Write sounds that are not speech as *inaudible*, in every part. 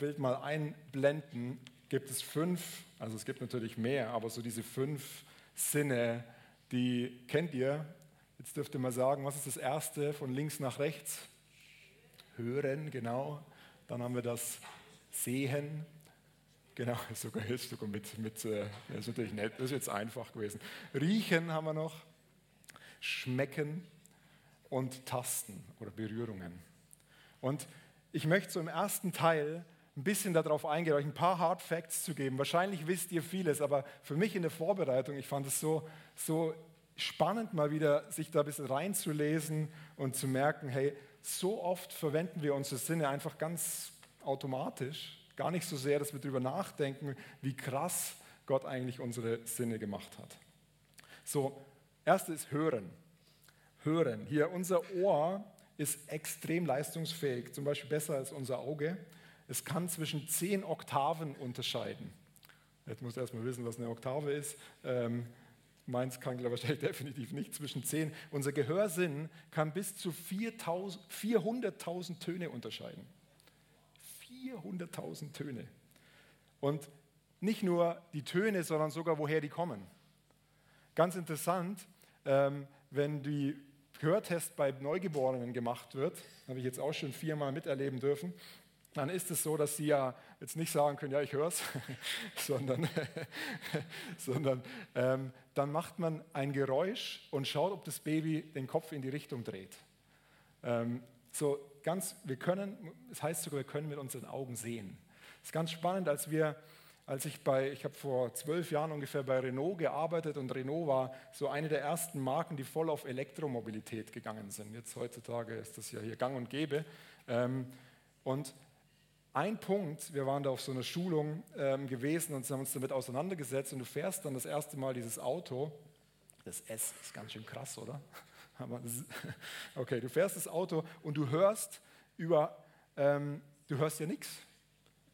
Bild mal einblenden, gibt es fünf, also es gibt natürlich mehr, aber so diese fünf Sinne, die kennt ihr. Jetzt dürft ihr mal sagen, was ist das erste von links nach rechts? Hören, genau. Dann haben wir das Sehen, genau, *laughs* sogar hilfst du mit, mit äh, das ist natürlich nett, das ist jetzt einfach gewesen. Riechen haben wir noch, Schmecken und Tasten oder Berührungen. Und ich möchte so im ersten Teil ein bisschen darauf eingehen, euch ein paar Hard Facts zu geben. Wahrscheinlich wisst ihr vieles, aber für mich in der Vorbereitung, ich fand es so, so spannend, mal wieder sich da ein bisschen reinzulesen und zu merken, hey, so oft verwenden wir unsere Sinne einfach ganz automatisch, gar nicht so sehr, dass wir darüber nachdenken, wie krass Gott eigentlich unsere Sinne gemacht hat. So, erstes Hören. Hören. Hier, unser Ohr ist extrem leistungsfähig, zum Beispiel besser als unser Auge. Es kann zwischen zehn Oktaven unterscheiden. Jetzt muss erstmal wissen, was eine Oktave ist. Ähm, meins kann, glaube ich, *laughs* definitiv nicht zwischen zehn. Unser Gehörsinn kann bis zu 400.000 Töne unterscheiden. 400.000 Töne. Und nicht nur die Töne, sondern sogar woher die kommen. Ganz interessant, ähm, wenn die Hörtest bei Neugeborenen gemacht wird, habe ich jetzt auch schon viermal miterleben dürfen, dann ist es so, dass sie ja jetzt nicht sagen können, ja, ich höre es, *laughs* sondern, *laughs* sondern ähm, dann macht man ein Geräusch und schaut, ob das Baby den Kopf in die Richtung dreht. Ähm, so ganz, wir können, das heißt sogar, wir können mit unseren Augen sehen. Das ist ganz spannend, als wir als ich bei, ich habe vor zwölf Jahren ungefähr bei Renault gearbeitet und Renault war so eine der ersten Marken, die voll auf Elektromobilität gegangen sind. Jetzt heutzutage ist das ja hier gang und gäbe. Ähm, und ein Punkt, wir waren da auf so einer Schulung ähm, gewesen und haben uns damit auseinandergesetzt und du fährst dann das erste Mal dieses Auto, das S ist ganz schön krass, oder? *laughs* *laughs* Okay, du fährst das Auto und du hörst über, ähm, du hörst ja nichts.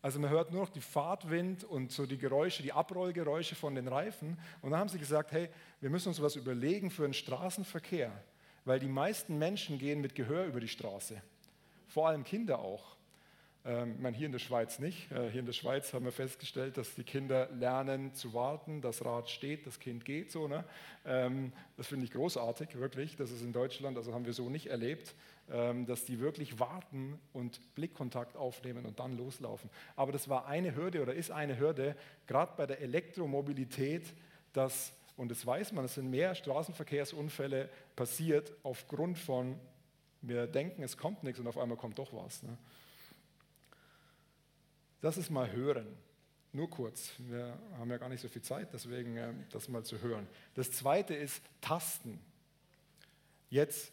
Also man hört nur noch die Fahrtwind und so die Geräusche, die Abrollgeräusche von den Reifen. Und dann haben sie gesagt, hey, wir müssen uns was überlegen für den Straßenverkehr, weil die meisten Menschen gehen mit Gehör über die Straße. Vor allem Kinder auch. Ähm, meine, hier in der Schweiz nicht. Äh, hier in der Schweiz haben wir festgestellt, dass die Kinder lernen zu warten. Das Rad steht, das Kind geht so. Ne? Ähm, das finde ich großartig, wirklich. Das ist in Deutschland, also haben wir so nicht erlebt, ähm, dass die wirklich warten und Blickkontakt aufnehmen und dann loslaufen. Aber das war eine Hürde oder ist eine Hürde, gerade bei der Elektromobilität, dass, und das weiß man, es sind mehr Straßenverkehrsunfälle passiert aufgrund von, wir denken, es kommt nichts und auf einmal kommt doch was. Ne? Das ist mal hören. Nur kurz. Wir haben ja gar nicht so viel Zeit, deswegen äh, das mal zu hören. Das zweite ist Tasten. Jetzt,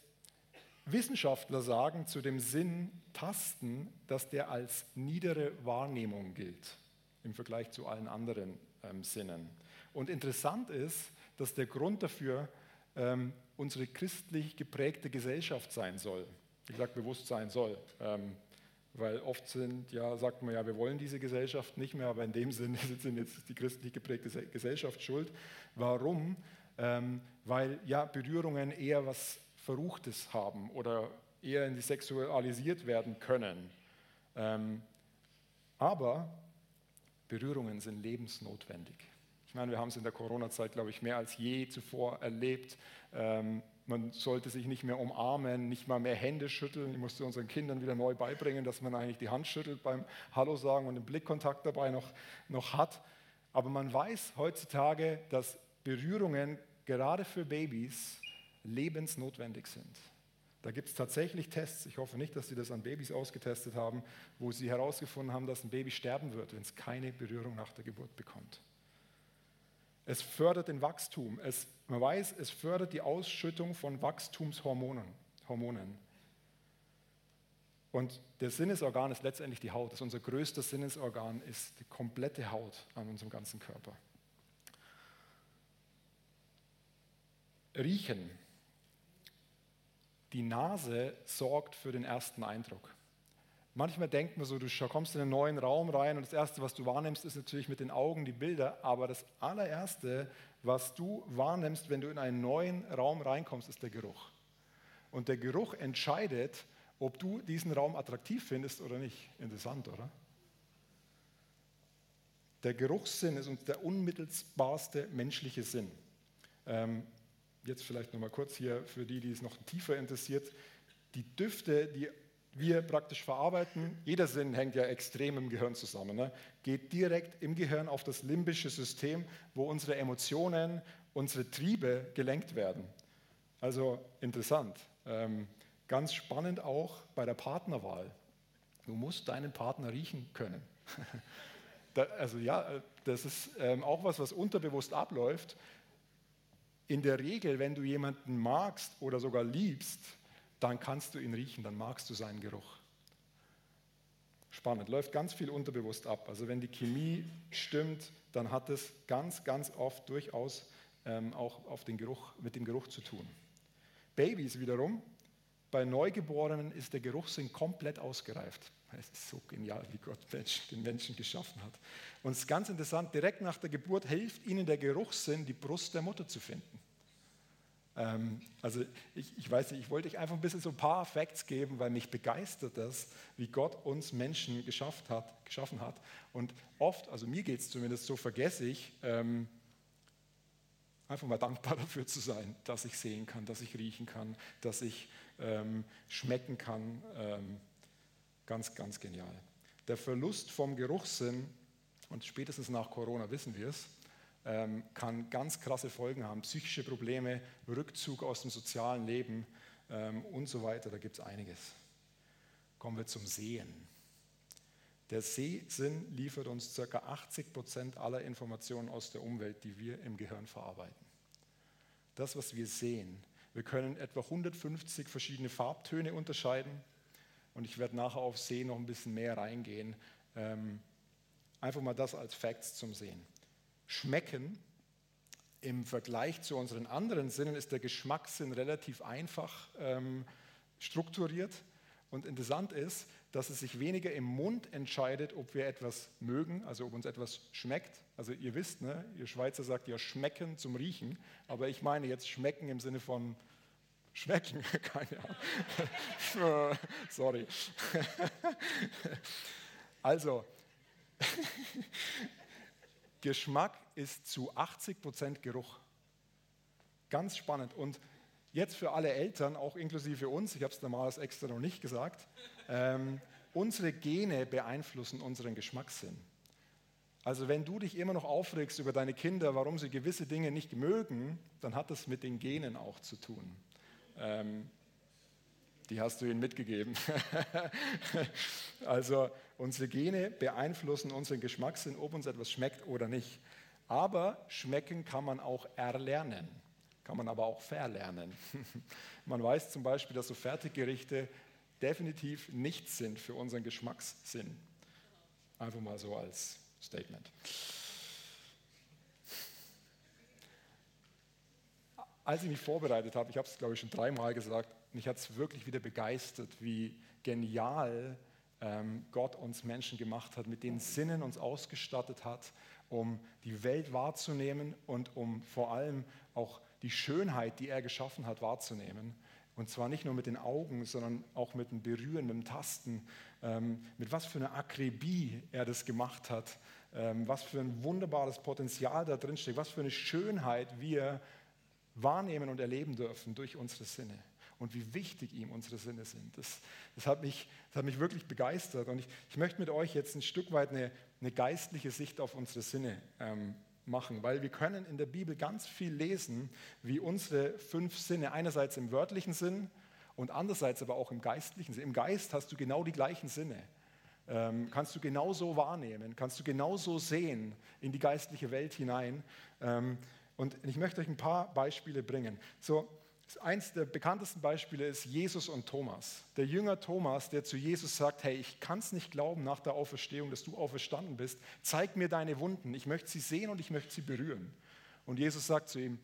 Wissenschaftler sagen zu dem Sinn Tasten, dass der als niedere Wahrnehmung gilt im Vergleich zu allen anderen ähm, Sinnen. Und interessant ist, dass der Grund dafür ähm, unsere christlich geprägte Gesellschaft sein soll. Ich sage bewusst sein soll. Ähm, weil oft sind, ja, sagt man ja, wir wollen diese Gesellschaft nicht mehr, aber in dem Sinne *laughs* sind jetzt die christlich geprägte Gesellschaft schuld. Warum? Ähm, weil ja Berührungen eher was Verruchtes haben oder eher in die sexualisiert werden können. Ähm, aber Berührungen sind lebensnotwendig. Ich meine, wir haben es in der Corona-Zeit, glaube ich, mehr als je zuvor erlebt. Ähm, man sollte sich nicht mehr umarmen, nicht mal mehr Hände schütteln. Ich musste unseren Kindern wieder neu beibringen, dass man eigentlich die Hand schüttelt beim Hallo sagen und den Blickkontakt dabei noch, noch hat. Aber man weiß heutzutage, dass Berührungen gerade für Babys lebensnotwendig sind. Da gibt es tatsächlich Tests, ich hoffe nicht, dass Sie das an Babys ausgetestet haben, wo Sie herausgefunden haben, dass ein Baby sterben wird, wenn es keine Berührung nach der Geburt bekommt. Es fördert den Wachstum. Es, man weiß, es fördert die Ausschüttung von Wachstumshormonen. Hormonen. Und der Sinnesorgan ist letztendlich die Haut. Das ist unser größtes Sinnesorgan, ist die komplette Haut an unserem ganzen Körper. Riechen. Die Nase sorgt für den ersten Eindruck. Manchmal denkt man so, du kommst in einen neuen Raum rein und das Erste, was du wahrnimmst, ist natürlich mit den Augen die Bilder, aber das allererste, was du wahrnimmst, wenn du in einen neuen Raum reinkommst, ist der Geruch. Und der Geruch entscheidet, ob du diesen Raum attraktiv findest oder nicht. Interessant, oder? Der Geruchssinn ist uns der unmittelbarste menschliche Sinn. Ähm, jetzt vielleicht nochmal kurz hier für die, die es noch tiefer interessiert. Die Düfte, die wir praktisch verarbeiten, jeder Sinn hängt ja extrem im Gehirn zusammen, ne? geht direkt im Gehirn auf das limbische System, wo unsere Emotionen, unsere Triebe gelenkt werden. Also interessant. Ähm, ganz spannend auch bei der Partnerwahl. Du musst deinen Partner riechen können. *laughs* da, also ja, das ist ähm, auch was, was unterbewusst abläuft. In der Regel, wenn du jemanden magst oder sogar liebst, dann kannst du ihn riechen, dann magst du seinen Geruch. Spannend, läuft ganz viel unterbewusst ab. Also wenn die Chemie stimmt, dann hat es ganz, ganz oft durchaus ähm, auch auf den Geruch, mit dem Geruch zu tun. Babys wiederum, bei Neugeborenen ist der Geruchssinn komplett ausgereift. Es ist so genial, wie Gott den Menschen geschaffen hat. Und es ist ganz interessant, direkt nach der Geburt hilft ihnen der Geruchssinn, die Brust der Mutter zu finden. Ähm, also ich, ich weiß nicht, ich wollte euch einfach ein bisschen so ein paar Facts geben, weil mich begeistert das, wie Gott uns Menschen geschafft hat, geschaffen hat. Und oft, also mir geht es zumindest so, vergesse ich, ähm, einfach mal dankbar *laughs* dafür zu sein, dass ich sehen kann, dass ich riechen kann, dass ich ähm, schmecken kann. Ähm, ganz, ganz genial. Der Verlust vom Geruchssinn, und spätestens nach Corona wissen wir es, ähm, kann ganz krasse Folgen haben. Psychische Probleme, Rückzug aus dem sozialen Leben ähm, und so weiter. Da gibt es einiges. Kommen wir zum Sehen. Der Sehsinn liefert uns ca. 80 Prozent aller Informationen aus der Umwelt, die wir im Gehirn verarbeiten. Das, was wir sehen. Wir können etwa 150 verschiedene Farbtöne unterscheiden. Und ich werde nachher auf Sehen noch ein bisschen mehr reingehen. Ähm, einfach mal das als Facts zum Sehen schmecken. Im Vergleich zu unseren anderen Sinnen ist der Geschmackssinn relativ einfach ähm, strukturiert. Und interessant ist, dass es sich weniger im Mund entscheidet, ob wir etwas mögen, also ob uns etwas schmeckt. Also ihr wisst, ne, ihr Schweizer sagt ja schmecken zum Riechen, aber ich meine jetzt schmecken im Sinne von schmecken, *laughs* keine Ahnung. *laughs* Sorry. *laughs* also, Geschmack ist zu 80 Prozent Geruch. Ganz spannend. Und jetzt für alle Eltern, auch inklusive uns, ich habe es damals extra noch nicht gesagt, ähm, unsere Gene beeinflussen unseren Geschmackssinn. Also wenn du dich immer noch aufregst über deine Kinder, warum sie gewisse Dinge nicht mögen, dann hat das mit den Genen auch zu tun. Ähm, die hast du ihnen mitgegeben. *laughs* also unsere Gene beeinflussen unseren Geschmackssinn, ob uns etwas schmeckt oder nicht. Aber schmecken kann man auch erlernen, kann man aber auch verlernen. *laughs* man weiß zum Beispiel, dass so Fertiggerichte definitiv nichts sind für unseren Geschmackssinn. Einfach mal so als Statement. Als ich mich vorbereitet habe, ich habe es glaube ich schon dreimal gesagt, mich hat es wirklich wieder begeistert, wie genial ähm, Gott uns Menschen gemacht hat, mit den Sinnen uns ausgestattet hat, um die Welt wahrzunehmen und um vor allem auch die Schönheit, die er geschaffen hat, wahrzunehmen. Und zwar nicht nur mit den Augen, sondern auch mit dem Berühren, mit dem Tasten, ähm, mit was für einer Akribie er das gemacht hat, ähm, was für ein wunderbares Potenzial da drin steckt, was für eine Schönheit wir wahrnehmen und erleben dürfen durch unsere Sinne und wie wichtig ihm unsere Sinne sind. Das, das, hat, mich, das hat mich wirklich begeistert und ich, ich möchte mit euch jetzt ein Stück weit eine, eine geistliche Sicht auf unsere Sinne ähm, machen, weil wir können in der Bibel ganz viel lesen, wie unsere fünf Sinne einerseits im wörtlichen Sinn und andererseits aber auch im geistlichen Sinn. Im Geist hast du genau die gleichen Sinne. Ähm, kannst du genauso wahrnehmen, kannst du genauso sehen in die geistliche Welt hinein. Ähm, und ich möchte euch ein paar Beispiele bringen. So, eins der bekanntesten Beispiele ist Jesus und Thomas. Der Jünger Thomas, der zu Jesus sagt, hey, ich kann es nicht glauben nach der Auferstehung, dass du auferstanden bist. Zeig mir deine Wunden. Ich möchte sie sehen und ich möchte sie berühren. Und Jesus sagt zu ihm,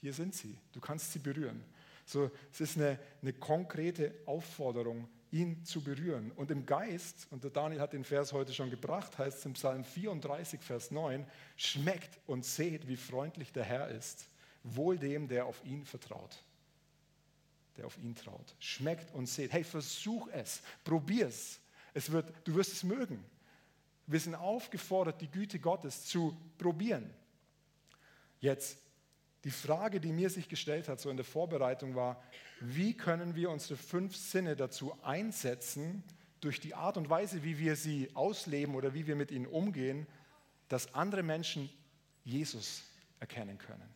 hier sind sie. Du kannst sie berühren. So, es ist eine, eine konkrete Aufforderung, ihn zu berühren. Und im Geist, und der Daniel hat den Vers heute schon gebracht, heißt es im Psalm 34, Vers 9, schmeckt und seht, wie freundlich der Herr ist, wohl dem, der auf ihn vertraut. Der auf ihn traut. Schmeckt und seht. Hey, versuch es, probier es. es wird, du wirst es mögen. Wir sind aufgefordert, die Güte Gottes zu probieren. Jetzt, die Frage, die mir sich gestellt hat, so in der Vorbereitung war, wie können wir unsere fünf Sinne dazu einsetzen, durch die Art und Weise, wie wir sie ausleben oder wie wir mit ihnen umgehen, dass andere Menschen Jesus erkennen können?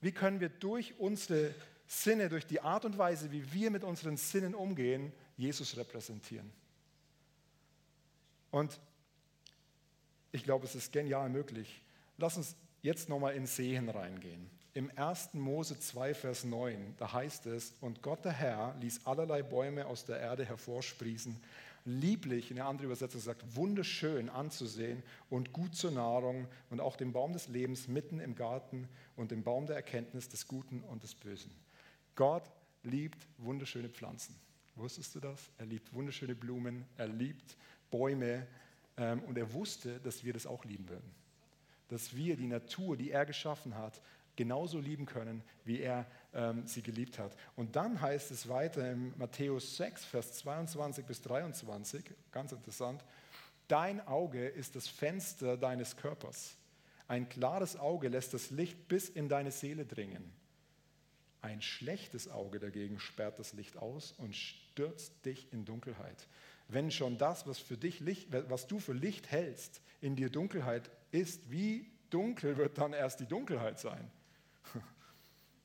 Wie können wir durch unsere Sinne, durch die Art und Weise, wie wir mit unseren Sinnen umgehen, Jesus repräsentieren? Und ich glaube, es ist genial möglich. Lass uns jetzt nochmal in Sehen reingehen. Im 1. Mose 2, Vers 9, da heißt es, und Gott der Herr ließ allerlei Bäume aus der Erde hervorsprießen, lieblich, in der anderen Übersetzung sagt, wunderschön anzusehen und gut zur Nahrung und auch den Baum des Lebens mitten im Garten und den Baum der Erkenntnis des Guten und des Bösen. Gott liebt wunderschöne Pflanzen. Wusstest du das? Er liebt wunderschöne Blumen, er liebt Bäume ähm, und er wusste, dass wir das auch lieben würden. Dass wir die Natur, die er geschaffen hat, genauso lieben können, wie er ähm, sie geliebt hat. Und dann heißt es weiter in Matthäus 6, Vers 22 bis 23, ganz interessant, dein Auge ist das Fenster deines Körpers. Ein klares Auge lässt das Licht bis in deine Seele dringen. Ein schlechtes Auge dagegen sperrt das Licht aus und stürzt dich in Dunkelheit. Wenn schon das, was, für dich Licht, was du für Licht hältst, in dir Dunkelheit ist, wie dunkel wird dann erst die Dunkelheit sein? *laughs*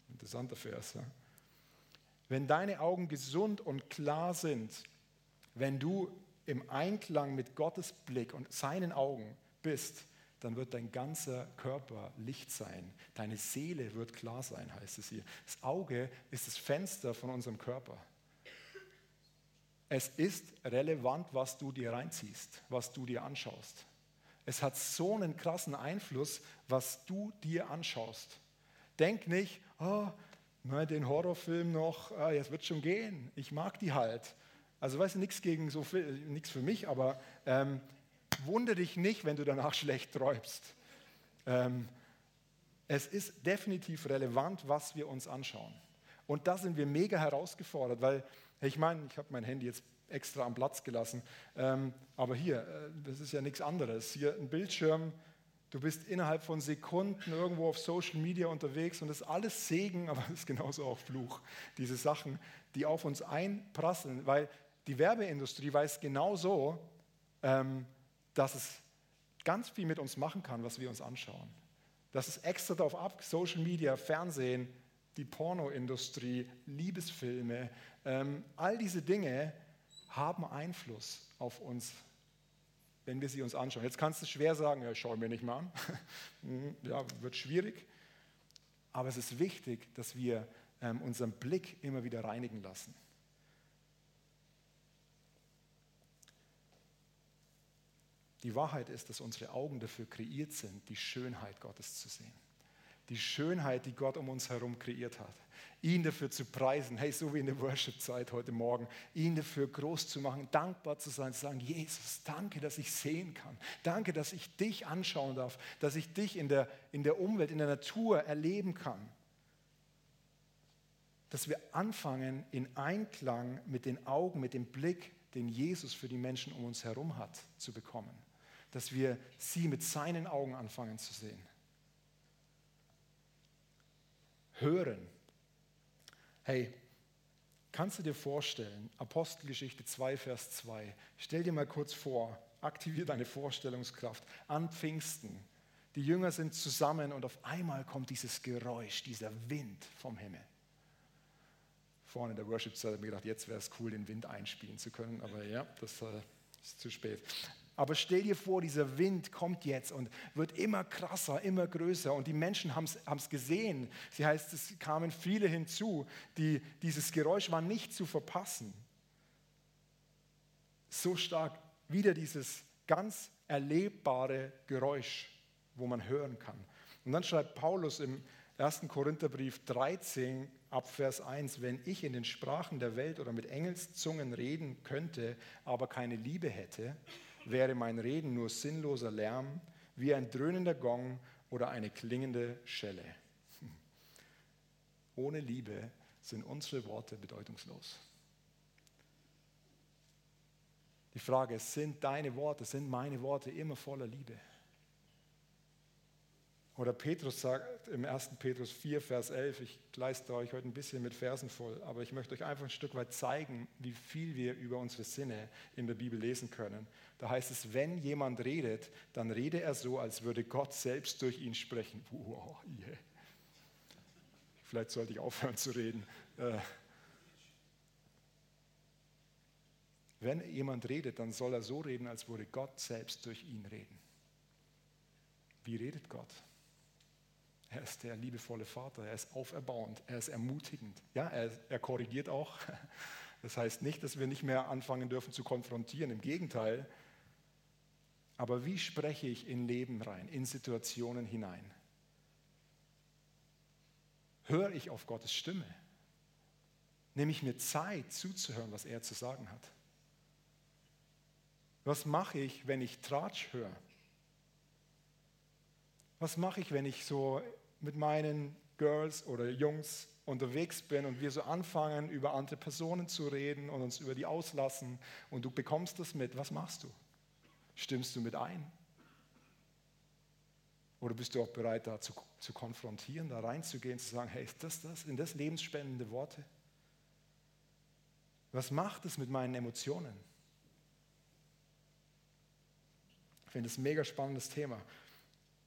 Interessanter Vers. Ja? Wenn deine Augen gesund und klar sind, wenn du im Einklang mit Gottes Blick und seinen Augen bist, dann wird dein ganzer Körper Licht sein. Deine Seele wird klar sein, heißt es hier. Das Auge ist das Fenster von unserem Körper. Es ist relevant, was du dir reinziehst, was du dir anschaust. Es hat so einen krassen Einfluss, was du dir anschaust. Denk nicht, oh, den Horrorfilm noch, ah, jetzt wird schon gehen, ich mag die halt. Also weißt du, nichts gegen so nichts für mich, aber ähm, wundere dich nicht, wenn du danach *laughs* schlecht träumst. Ähm, es ist definitiv relevant, was wir uns anschauen. Und da sind wir mega herausgefordert, weil ich meine, ich habe mein Handy jetzt extra am Platz gelassen, ähm, aber hier, äh, das ist ja nichts anderes. Hier ein Bildschirm, Du bist innerhalb von Sekunden irgendwo auf Social Media unterwegs und das ist alles Segen, *laughs* aber es ist genauso auch Fluch. Diese Sachen, die auf uns einprasseln, weil die Werbeindustrie weiß genauso, ähm, dass es ganz viel mit uns machen kann, was wir uns anschauen. Das ist extra darauf ab, Social Media, Fernsehen, die Pornoindustrie, Liebesfilme, ähm, all diese Dinge haben Einfluss auf uns wenn wir sie uns anschauen. Jetzt kannst du schwer sagen, ja, schau mir nicht mal an. Mhm, *laughs* ja, wird schwierig. Aber es ist wichtig, dass wir ähm, unseren Blick immer wieder reinigen lassen. Die Wahrheit ist, dass unsere Augen dafür kreiert sind, die Schönheit Gottes zu sehen die Schönheit, die Gott um uns herum kreiert hat. Ihn dafür zu preisen, hey, so wie in der Worship-Zeit heute Morgen, ihn dafür groß zu machen, dankbar zu sein, zu sagen, Jesus, danke, dass ich sehen kann. Danke, dass ich dich anschauen darf, dass ich dich in der, in der Umwelt, in der Natur erleben kann. Dass wir anfangen, in Einklang mit den Augen, mit dem Blick, den Jesus für die Menschen um uns herum hat, zu bekommen. Dass wir sie mit seinen Augen anfangen zu sehen hören. Hey, kannst du dir vorstellen, Apostelgeschichte 2, Vers 2, stell dir mal kurz vor, aktiviere deine Vorstellungskraft an Pfingsten. Die Jünger sind zusammen und auf einmal kommt dieses Geräusch, dieser Wind vom Himmel. Vorne in der Worship-Zeit habe ich mir gedacht, jetzt wäre es cool, den Wind einspielen zu können, aber ja, das äh, ist zu spät. Aber stell dir vor, dieser Wind kommt jetzt und wird immer krasser, immer größer. Und die Menschen haben es gesehen. Sie heißt, es kamen viele hinzu, die dieses Geräusch war nicht zu verpassen. So stark wieder dieses ganz erlebbare Geräusch, wo man hören kann. Und dann schreibt Paulus im 1. Korintherbrief 13 ab Vers 1, wenn ich in den Sprachen der Welt oder mit Engelszungen reden könnte, aber keine Liebe hätte, wäre mein Reden nur sinnloser Lärm, wie ein dröhnender Gong oder eine klingende Schelle. *laughs* Ohne Liebe sind unsere Worte bedeutungslos. Die Frage ist, sind deine Worte, sind meine Worte immer voller Liebe? Oder Petrus sagt im 1. Petrus 4, Vers 11, ich leiste euch heute ein bisschen mit Versen voll, aber ich möchte euch einfach ein Stück weit zeigen, wie viel wir über unsere Sinne in der Bibel lesen können. Da heißt es, wenn jemand redet, dann rede er so, als würde Gott selbst durch ihn sprechen. Wow, yeah. Vielleicht sollte ich aufhören zu reden. Äh, wenn jemand redet, dann soll er so reden, als würde Gott selbst durch ihn reden. Wie redet Gott? Er ist der liebevolle Vater, er ist auferbauend, er ist ermutigend. Ja, er, er korrigiert auch. *laughs* Das heißt nicht, dass wir nicht mehr anfangen dürfen zu konfrontieren, im Gegenteil. Aber wie spreche ich in Leben rein, in Situationen hinein? Höre ich auf Gottes Stimme? Nehme ich mir Zeit zuzuhören, was er zu sagen hat? Was mache ich, wenn ich Tratsch höre? Was mache ich, wenn ich so mit meinen Girls oder Jungs unterwegs bin und wir so anfangen, über andere Personen zu reden und uns über die auslassen und du bekommst das mit, was machst du? Stimmst du mit ein? Oder bist du auch bereit, da zu, zu konfrontieren, da reinzugehen, zu sagen, hey, ist das das? Sind das lebensspendende Worte? Was macht es mit meinen Emotionen? Ich finde das ein mega spannendes Thema.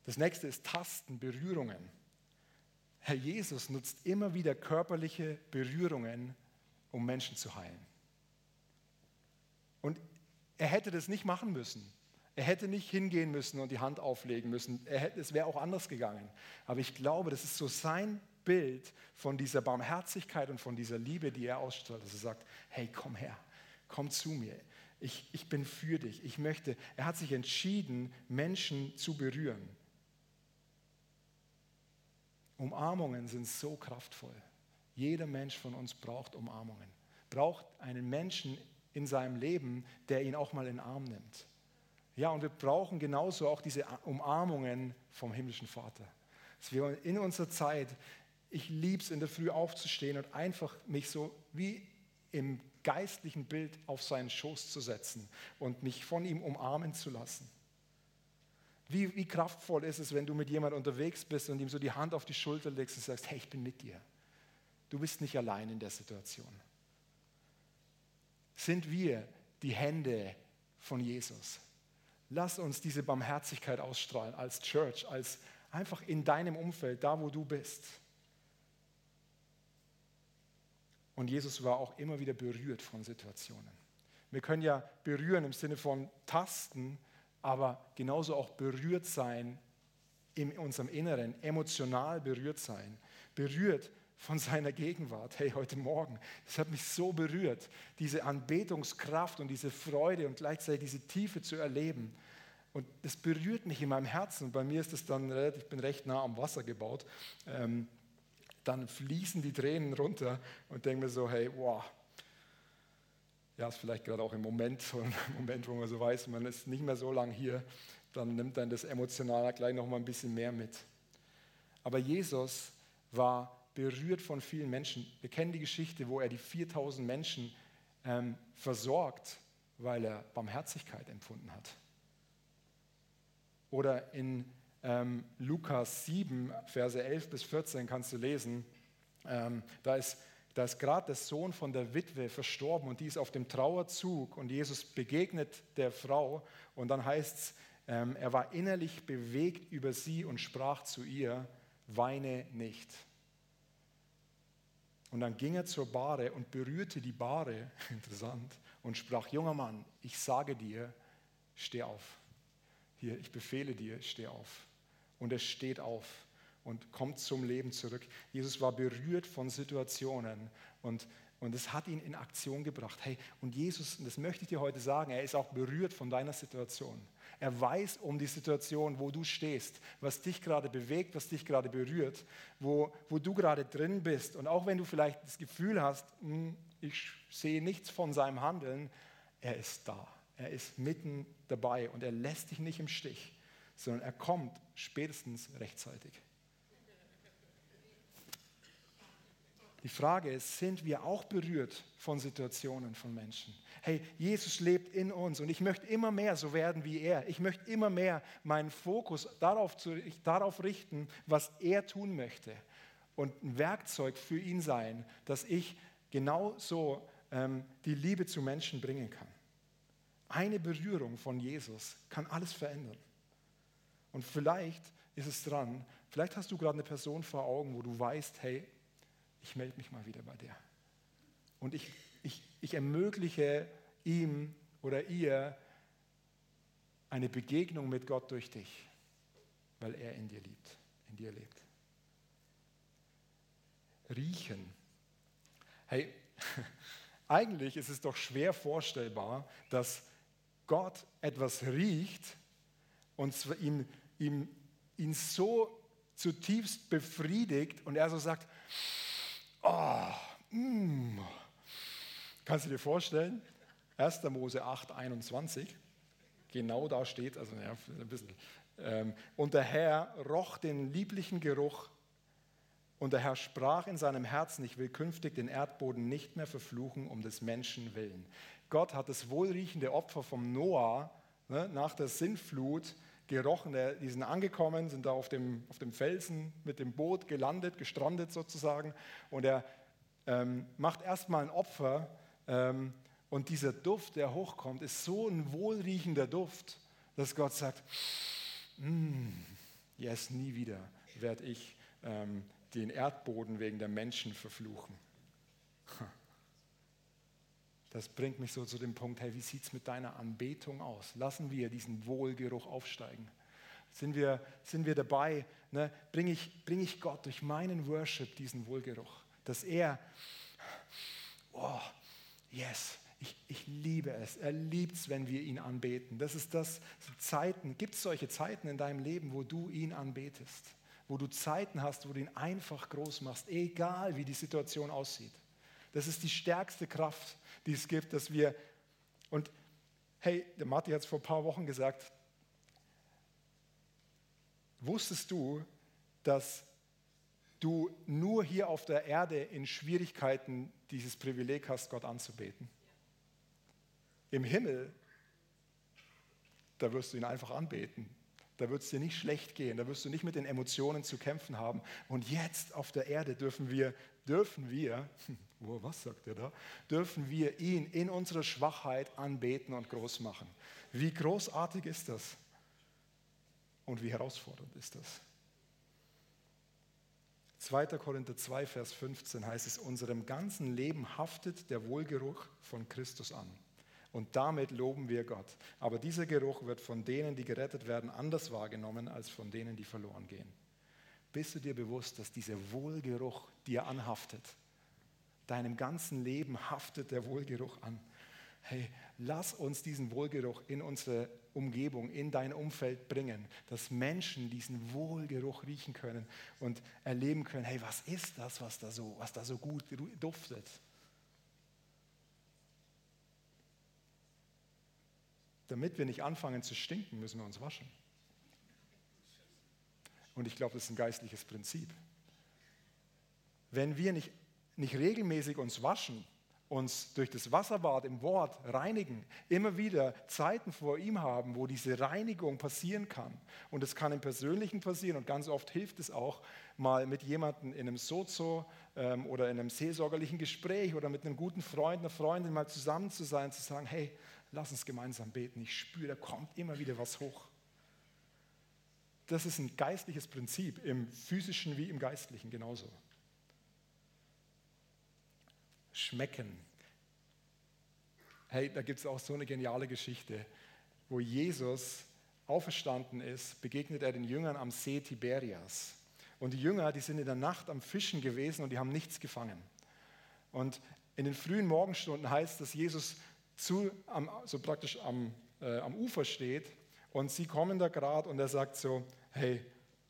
Das nächste ist Tasten, Berührungen. Herr Jesus nutzt immer wieder körperliche Berührungen, um Menschen zu heilen. Und er hätte das nicht machen müssen. Er hätte nicht hingehen müssen und die Hand auflegen müssen. Hätte, es wäre auch anders gegangen. Aber ich glaube, das ist so sein Bild von dieser Barmherzigkeit und von dieser Liebe, die er ausstrahlt, dass er sagt, hey, komm her, komm zu mir. Ich, ich bin für dich. Ich möchte, er hat sich entschieden, Menschen zu berühren. Umarmungen sind so kraftvoll. Jeder Mensch von uns braucht Umarmungen. Braucht einen Menschen in seinem Leben, der ihn auch mal in den Arm nimmt. Ja, und wir brauchen genauso auch diese Umarmungen vom himmlischen Vater. Dass wir in unserer Zeit, ich liebe es in der Früh aufzustehen und einfach mich so wie im geistlichen Bild auf seinen Schoß zu setzen und mich von ihm umarmen zu lassen. Wie, wie kraftvoll ist es, wenn du mit jemandem unterwegs bist und ihm so die Hand auf die Schulter legst und sagst, hey, ich bin mit dir. Du bist nicht allein in der Situation. Sind wir die Hände von Jesus? Lass uns diese Barmherzigkeit ausstrahlen als Church, als einfach in deinem Umfeld, da wo du bist. Und Jesus war auch immer wieder berührt von Situationen. Wir können ja berühren im Sinne von tasten, aber genauso auch berührt sein in unserem Inneren, emotional berührt sein, berührt von seiner Gegenwart. Hey, heute Morgen, das hat mich so berührt, diese Anbetungskraft und diese Freude und gleichzeitig diese Tiefe zu erleben. Und das berührt mich in meinem Herzen. Bei mir ist es dann, ich bin recht nah am Wasser gebaut, ähm, dann fließen die Tränen runter und denke mir so, hey, wow, ja, ist vielleicht gerade auch im Moment, so ein *laughs* Moment, wo man so weiß, man ist nicht mehr so lange hier, dann nimmt dann das Emotionale gleich noch mal ein bisschen mehr mit. Aber Jesus war berührt von vielen Menschen. Wir kennen die Geschichte, wo er die 4000 Menschen ähm, versorgt, weil er Barmherzigkeit empfunden hat. Oder in ähm, Lukas 7, Verse 11 bis 14 kannst du lesen, ähm, da ist da ist gerade der Sohn von der Witwe verstorben und die ist auf dem Trauerzug und Jesus begegnet der Frau und dann heißt es, ähm, er war innerlich bewegt über sie und sprach zu ihr, weine nicht. Und dann ging er zur Bahre und berührte die Bahre, *laughs* interessant, und sprach, junger Mann, ich sage dir, steh auf. Hier, ich befehle dir, steh auf. Und er steht auf und kommt zum Leben zurück. Jesus war berührt von Situationen und, und es hat ihn in Aktion gebracht. Hey, und Jesus, und das möchte ich dir heute sagen, er ist auch berührt von deiner Situation. Er weiß um die Situation, wo du stehst, was dich gerade bewegt, was dich gerade berührt, wo, wo du gerade drin bist. Und auch wenn du vielleicht das Gefühl hast, hm, ich sehe nichts von seinem Handeln, er ist da. Er ist mitten dabei und er lässt dich nicht im Stich, sondern er kommt spätestens rechtzeitig. Die Frage ist, sind wir auch berührt von Situationen von Menschen? Hey, Jesus lebt in uns und ich möchte immer mehr so werden wie er. Ich möchte immer mehr meinen Fokus darauf, zu, darauf richten, was er tun möchte und ein Werkzeug für ihn sein, dass ich genauso ähm, die Liebe zu Menschen bringen kann. Eine Berührung von Jesus kann alles verändern. Und vielleicht ist es dran, vielleicht hast du gerade eine Person vor Augen, wo du weißt, hey, ich melde mich mal wieder bei dir. Und ich, ich, ich ermögliche ihm oder ihr eine Begegnung mit Gott durch dich, weil er in dir liebt, in dir lebt. Riechen. Hey, *laughs* eigentlich ist es doch schwer vorstellbar, dass Gott etwas riecht und ihm, ihm, ihn so zutiefst befriedigt und er so sagt, oh, mm. kannst du dir vorstellen? 1. Mose 8, 21, genau da steht, also ja, ein bisschen, ähm, und der Herr roch den lieblichen Geruch und der Herr sprach in seinem Herzen, ich will künftig den Erdboden nicht mehr verfluchen um des Menschen willen. Gott hat das wohlriechende Opfer vom Noah ne, nach der Sintflut gerochen. Die sind angekommen, sind da auf dem, auf dem Felsen mit dem Boot gelandet, gestrandet sozusagen. Und er ähm, macht erstmal ein Opfer. Ähm, und dieser Duft, der hochkommt, ist so ein wohlriechender Duft, dass Gott sagt, mm, yes, nie wieder werde ich ähm, den Erdboden wegen der Menschen verfluchen. *laughs* Das bringt mich so zu dem Punkt, hey, wie sieht es mit deiner Anbetung aus? Lassen wir diesen Wohlgeruch aufsteigen? Sind wir, sind wir dabei? Ne? Bringe ich, bring ich Gott durch meinen Worship diesen Wohlgeruch? Dass er, oh, yes, ich, ich liebe es. Er liebt es, wenn wir ihn anbeten. Das ist das, Zeiten, gibt es solche Zeiten in deinem Leben, wo du ihn anbetest? Wo du Zeiten hast, wo du ihn einfach groß machst, egal wie die Situation aussieht. Das ist die stärkste Kraft, die es gibt, dass wir, und hey, der Matti hat es vor ein paar Wochen gesagt, wusstest du, dass du nur hier auf der Erde in Schwierigkeiten dieses Privileg hast, Gott anzubeten? Im Himmel, da wirst du ihn einfach anbeten. Da wird es dir nicht schlecht gehen, da wirst du nicht mit den Emotionen zu kämpfen haben. Und jetzt auf der Erde dürfen wir, dürfen wir, oh, was sagt er da? Dürfen wir ihn in unserer Schwachheit anbeten und groß machen. Wie großartig ist das? Und wie herausfordernd ist das? 2. Korinther 2, Vers 15 heißt es, unserem ganzen Leben haftet der Wohlgeruch von Christus an. Und damit loben wir Gott. Aber dieser Geruch wird von denen, die gerettet werden, anders wahrgenommen als von denen, die verloren gehen. Bist du dir bewusst, dass dieser Wohlgeruch dir anhaftet? Deinem ganzen Leben haftet der Wohlgeruch an. Hey, lass uns diesen Wohlgeruch in unsere Umgebung, in dein Umfeld bringen, dass Menschen diesen Wohlgeruch riechen können und erleben können, hey, was ist das, was da so, was da so gut duftet? damit wir nicht anfangen zu stinken, müssen wir uns waschen. Und ich glaube, das ist ein geistliches Prinzip. Wenn wir nicht, nicht regelmäßig uns waschen, uns durch das Wasserbad im Wort reinigen, immer wieder Zeiten vor ihm haben, wo diese Reinigung passieren kann. Und es kann im Persönlichen passieren und ganz oft hilft es auch, mal mit jemandem in einem Sozo ähm, oder in einem seelsorgerlichen Gespräch oder mit einem guten Freund, einer Freundin mal zusammen zu sein, zu sagen, hey, Lass uns gemeinsam beten. Ich spüre, da kommt immer wieder was hoch. Das ist ein geistliches Prinzip, im physischen wie im geistlichen genauso. Schmecken. Hey, da gibt es auch so eine geniale Geschichte, wo Jesus auferstanden ist, begegnet er den Jüngern am See Tiberias. Und die Jünger, die sind in der Nacht am Fischen gewesen und die haben nichts gefangen. Und in den frühen Morgenstunden heißt, dass Jesus zu, am, so praktisch am, äh, am Ufer steht und sie kommen da gerade und er sagt so, hey,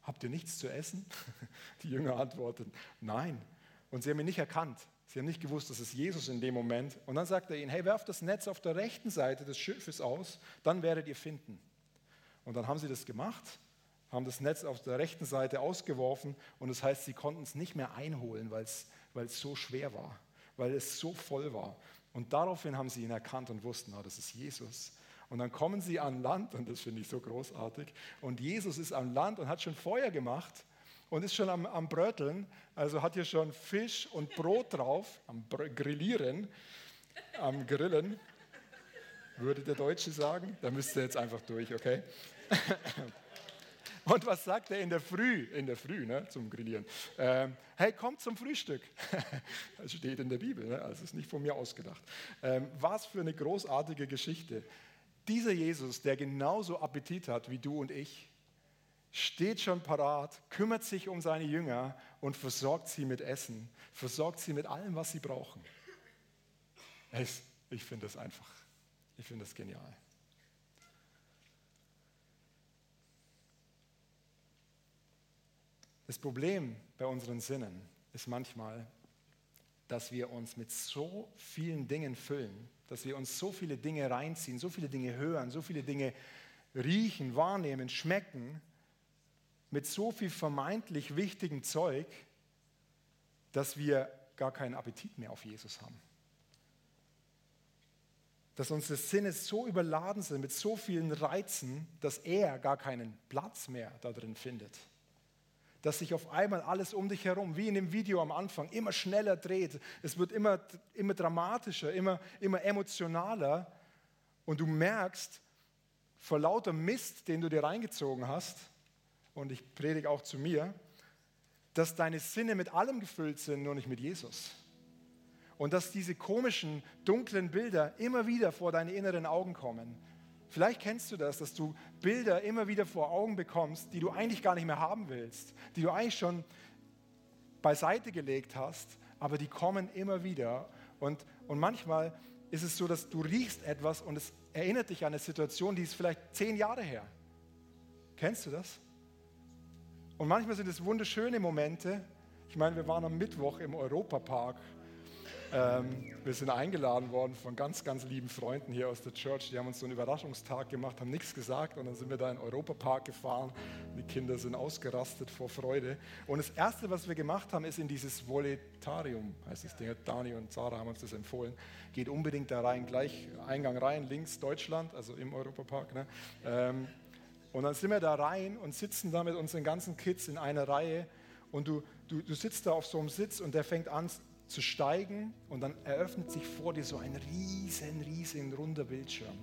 habt ihr nichts zu essen? *laughs* Die Jünger antworten, nein. Und sie haben ihn nicht erkannt. Sie haben nicht gewusst, dass es Jesus in dem Moment. Und dann sagt er ihnen, hey, werft das Netz auf der rechten Seite des Schiffes aus, dann werdet ihr finden. Und dann haben sie das gemacht, haben das Netz auf der rechten Seite ausgeworfen und das heißt, sie konnten es nicht mehr einholen, weil es weil es so schwer war, weil es so voll war. Und daraufhin haben sie ihn erkannt und wussten, ah, das ist Jesus. Und dann kommen sie an Land, *laughs* und das finde ich so großartig. Und Jesus ist am Land und hat schon Feuer gemacht und ist schon am, am Bröteln. Also hat hier schon Fisch und Brot drauf, am Grillieren, am Grillen, würde der Deutsche sagen. Da müsst ihr jetzt einfach durch, okay? *laughs* Und was sagt er in der Früh, in der Früh ne, zum Grillieren? Ähm, hey, kommt zum Frühstück. *laughs* das steht in der Bibel, ne? also ist nicht von mir ausgedacht. Ähm, was für eine großartige Geschichte. Dieser Jesus, der genauso Appetit hat wie du und ich, steht schon parat, kümmert sich um seine Jünger und versorgt sie mit Essen, versorgt sie mit allem, was sie brauchen. Ich finde das einfach, ich finde das genial. Das Problem bei unseren Sinnen ist manchmal, dass wir uns mit so vielen Dingen füllen, dass wir uns so viele Dinge reinziehen, so viele Dinge hören, so viele Dinge riechen, wahrnehmen, schmecken, mit so viel vermeintlich wichtigem Zeug, dass wir gar keinen Appetit mehr auf Jesus haben. Dass unsere Sinne so überladen sind mit so vielen Reizen, dass er gar keinen Platz mehr da drin findet dass sich auf einmal alles um dich herum, wie in dem Video am Anfang, immer schneller dreht. Es wird immer, immer dramatischer, immer, immer emotionaler. Und du merkst, vor lauter Mist, den du dir reingezogen hast, und ich predige auch zu mir, dass deine Sinne mit allem gefüllt sind, nur nicht mit Jesus. Und dass diese komischen, dunklen Bilder immer wieder vor deine inneren Augen kommen. Vielleicht kennst du das, dass du Bilder immer wieder vor Augen bekommst, die du eigentlich gar nicht mehr haben willst, die du eigentlich schon beiseite gelegt hast, aber die kommen immer wieder. Und, und manchmal ist es so, dass du riechst etwas und es erinnert dich an eine Situation, die ist vielleicht zehn Jahre her. Kennst du das? Und manchmal sind es wunderschöne Momente. Ich meine, wir waren am Mittwoch im Europapark ähm, wir sind eingeladen worden von ganz, ganz lieben Freunden hier aus der Church. Die haben uns so einen Überraschungstag gemacht, haben nichts gesagt und dann sind wir da in den Europapark gefahren. Die Kinder sind ausgerastet vor Freude. Und das Erste, was wir gemacht haben, ist in dieses Voletarium, heißt das Ding. Dani und Sarah haben uns das empfohlen. Geht unbedingt da rein, gleich Eingang rein, links Deutschland, also im Europapark. Ne? Ähm, und dann sind wir da rein und sitzen da mit unseren ganzen Kids in einer Reihe. Und du, du, du sitzt da auf so einem Sitz und der fängt an, zu steigen und dann eröffnet sich vor dir so ein riesen, riesen runder Bildschirm.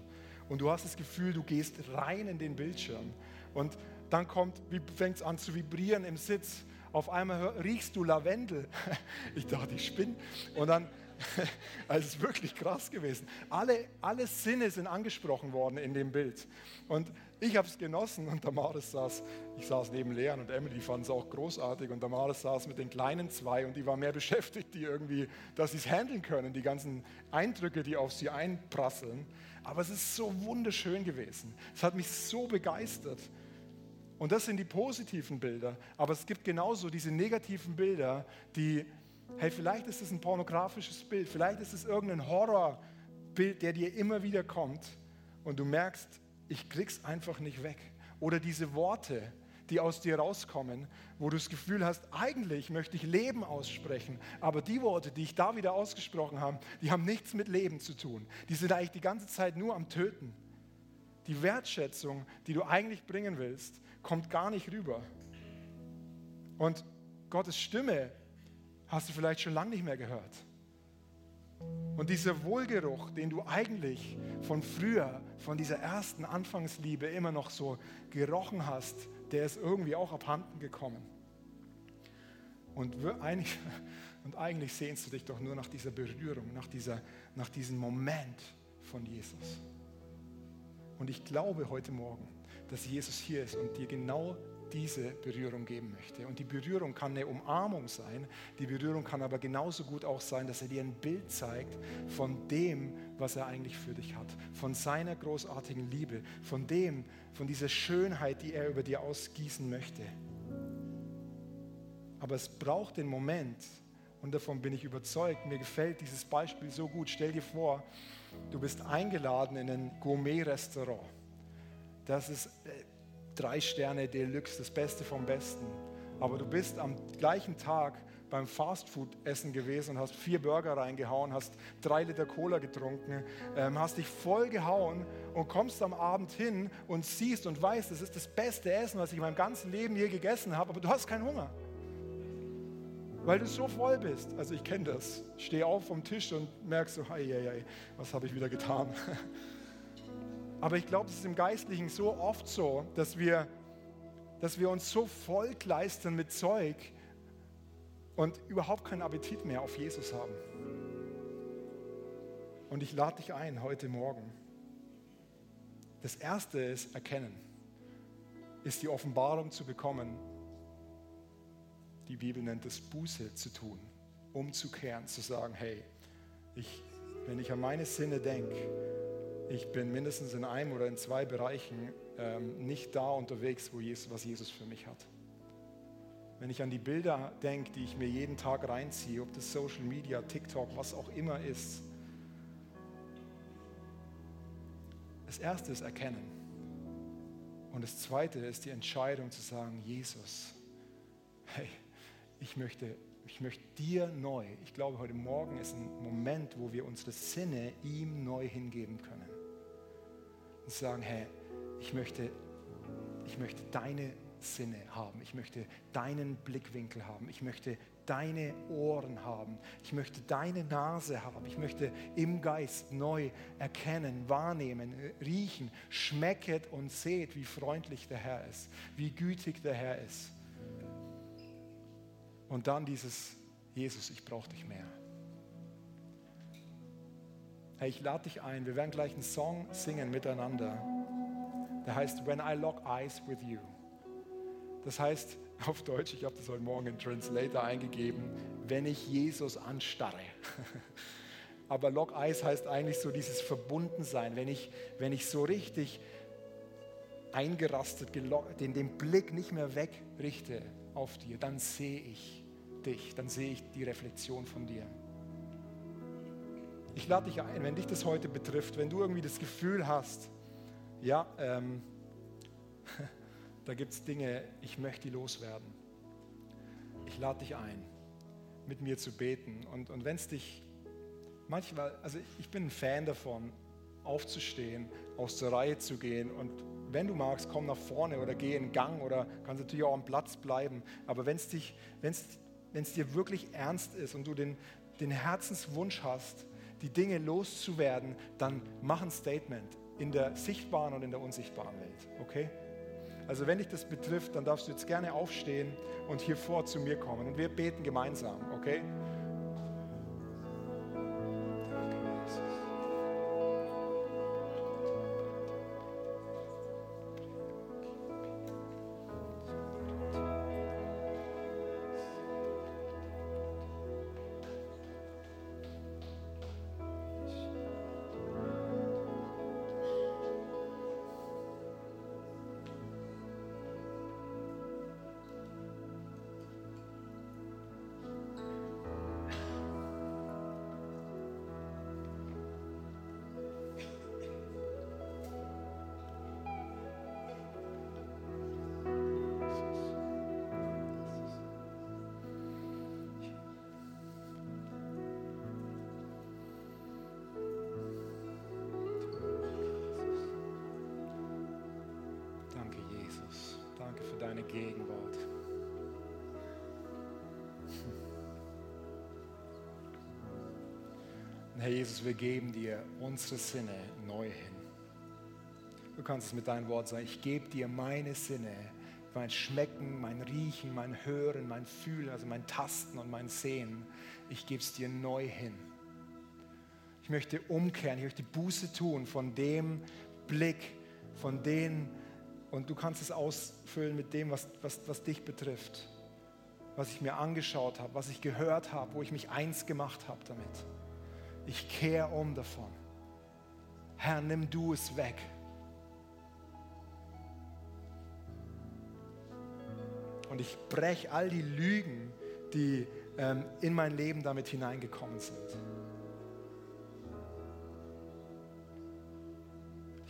Und du hast das Gefühl, du gehst rein in den Bildschirm. Und dann kommt, fängt es an zu vibrieren im Sitz. Auf einmal riechst du Lavendel. *laughs* Ich dachte, ich spinne. Und dann, *laughs* also es ist wirklich krass gewesen. Alle, alle Sinne sind angesprochen worden in dem Bild. Und ich habe es genossen und Damaris saß, ich saß neben Leon und Emily fand es auch großartig und Damaris saß mit den kleinen zwei und die war mehr *laughs* beschäftigt, die irgendwie, dass sie es handeln können, die ganzen Eindrücke, die auf sie einprasseln. Aber es ist so wunderschön gewesen. Es hat mich so begeistert. Und das sind die positiven Bilder. Aber es gibt genauso diese negativen Bilder, die, hey, vielleicht ist es ein pornografisches Bild, vielleicht ist es irgendein Horrorbild, der dir immer wieder kommt und du merkst, ich krieg's einfach nicht weg. Oder diese Worte, die aus dir rauskommen, wo du das Gefühl hast, eigentlich möchte ich Leben aussprechen, aber die Worte, die ich da wieder ausgesprochen habe, die haben nichts mit Leben zu tun. Die sind eigentlich die ganze Zeit nur am Töten. Die Wertschätzung, die du eigentlich bringen willst, kommt gar nicht rüber. Und Gottes Stimme hast du vielleicht schon lange nicht mehr gehört. Und dieser Wohlgeruch, den du eigentlich von früher, von dieser ersten Anfangsliebe immer noch so gerochen hast, der ist irgendwie auch abhanden gekommen. Und eigentlich, *laughs* und eigentlich sehnst du dich doch nur nach dieser Berührung, nach, dieser, nach diesem Moment von Jesus. Und ich glaube heute Morgen, dass Jesus hier ist und dir genau diese Berührung geben möchte. Und die Berührung kann eine Umarmung sein, die Berührung kann aber genauso gut auch sein, dass er dir ein Bild zeigt von dem, was er eigentlich für dich hat, von seiner großartigen Liebe, von dem, von dieser Schönheit, die er über dir ausgießen möchte. Aber es braucht den Moment, und davon bin ich überzeugt, mir gefällt dieses Beispiel so gut. Stell dir vor, du bist eingeladen in ein Gourmet-Restaurant. Das ist äh, drei Sterne Deluxe, das Beste vom Besten. Aber du bist am gleichen Tag beim Fastfood-Essen gewesen und hast vier Burger reingehauen, hast drei Liter Cola getrunken, ähm, hast dich voll gehauen und kommst am Abend hin und siehst und weißt, das ist das beste Essen, was ich in meinem ganzen Leben je gegessen habe, aber du hast keinen Hunger. Weil du so voll bist. Also ich kenne das. Steh auf vom Tisch und merkst so, hei, hei, hei, was habe ich wieder getan? *laughs* Aber ich glaube, es ist im Geistlichen so oft so, dass wir, dass wir uns so vollkleistern mit Zeug, und überhaupt keinen Appetit mehr auf Jesus haben. Und ich lade dich ein heute Morgen. Das erste ist erkennen, ist die Offenbarung zu bekommen. Die Bibel nennt es Buße zu tun, umzukehren, zu sagen, hey, ich, wenn ich an meine Sinne denke, ich bin mindestens in einem oder in zwei Bereichen ähm, nicht da unterwegs, wo Jesus, was Jesus für mich hat. Wenn ich an die Bilder denke, die ich mir jeden Tag reinziehe, ob das Social Media, TikTok, was auch immer ist. Das erste ist erkennen. Und das zweite ist die Entscheidung zu sagen, Jesus, hey, ich möchte, ich möchte dir neu, ich glaube, heute Morgen ist ein Moment, wo wir unsere Sinne ihm neu hingeben können. Und sagen, hey, ich möchte, ich möchte deine Sinne haben. Ich möchte deinen Blickwinkel haben. Ich möchte deine Ohren haben. Ich möchte deine Nase haben. Ich möchte im Geist neu erkennen, wahrnehmen, riechen. Schmecket und seht, wie freundlich der Herr ist, wie gütig der Herr ist. Und dann dieses, Jesus, ich brauche dich mehr. Hey, ich lade dich ein. Wir werden gleich einen Song singen miteinander. Der heißt When I Lock Eyes with You. Das heißt *laughs* auf Deutsch, ich habe das heute Morgen in Translator eingegeben, wenn ich Jesus anstarre. *laughs* Aber Lock Eyes heißt eigentlich so dieses Verbundensein, wenn ich, wenn ich so richtig eingerastet, den, den Blick nicht mehr wegrichte auf dir, dann sehe ich dich, dann sehe ich die Reflexion von dir. Ich lade dich ein, wenn dich das heute betrifft, wenn du irgendwie das Gefühl hast, ja, ähm, *laughs* da gibt es Dinge, ich möchte die loswerden. Ich lade dich ein, mit mir zu beten. Und, und wenn es dich manchmal, also ich bin ein Fan davon, aufzustehen, aus der Reihe zu gehen und wenn du magst, komm nach vorne oder geh in den Gang oder kannst natürlich auch am Platz bleiben. Aber wenn es dir wirklich ernst ist und du den, den Herzenswunsch hast, die Dinge loszuwerden, dann mach ein Statement in der sichtbaren und in der unsichtbaren Welt. Okay? Also wenn dich das betrifft, dann darfst du jetzt gerne aufstehen und hier vor zu mir kommen. Und wir beten gemeinsam, okay? Gegenwart. Und Herr Jesus, wir geben dir unsere Sinne neu hin. Du kannst es mit deinem Wort sagen, ich gebe dir meine Sinne, mein Schmecken, mein Riechen, mein Hören, mein Fühlen, also mein Tasten und mein Sehen. Ich gebe es dir neu hin. Ich möchte umkehren, ich möchte Buße tun von dem Blick, von den und du kannst es ausfüllen mit dem, was, was, was dich betrifft, was ich mir angeschaut habe, was ich gehört habe, wo ich mich eins gemacht habe damit. Ich kehre um davon. Herr, nimm du es weg. Und ich breche all die Lügen, die ähm, in mein Leben damit hineingekommen sind.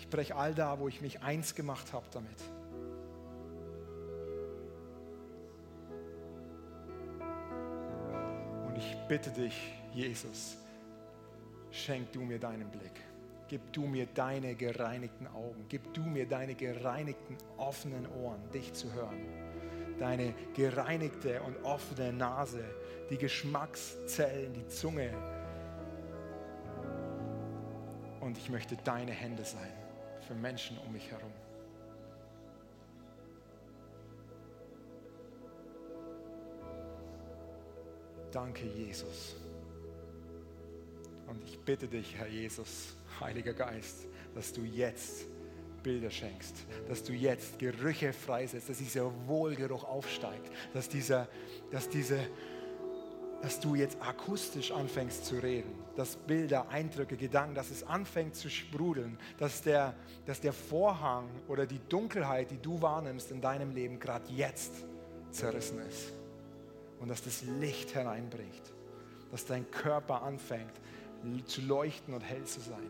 Ich breche all da, wo ich mich eins gemacht habe damit. bitte dich, Jesus, schenk du mir deinen Blick. Gib du mir deine gereinigten Augen. Gib du mir deine gereinigten offenen Ohren, dich zu hören. Deine gereinigte und offene Nase, die Geschmackszellen, die Zunge. Und ich möchte deine Hände sein für Menschen um mich herum. Danke, Jesus. Und ich bitte dich, Herr Jesus, Heiliger Geist, dass du jetzt Bilder schenkst, dass du jetzt Gerüche freisetzt, dass dieser Wohlgeruch aufsteigt, dass, dieser, dass, diese, dass du jetzt akustisch anfängst zu reden, dass Bilder, Eindrücke, Gedanken, dass es anfängt zu sprudeln, dass der, dass der Vorhang oder die Dunkelheit, die du wahrnimmst in deinem Leben, gerade jetzt zerrissen ist und dass das Licht hereinbricht, dass dein Körper anfängt zu leuchten und hell zu sein.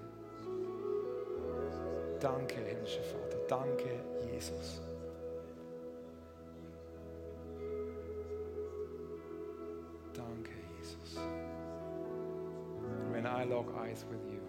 Danke, himmlischer Vater. Danke, Jesus. With you,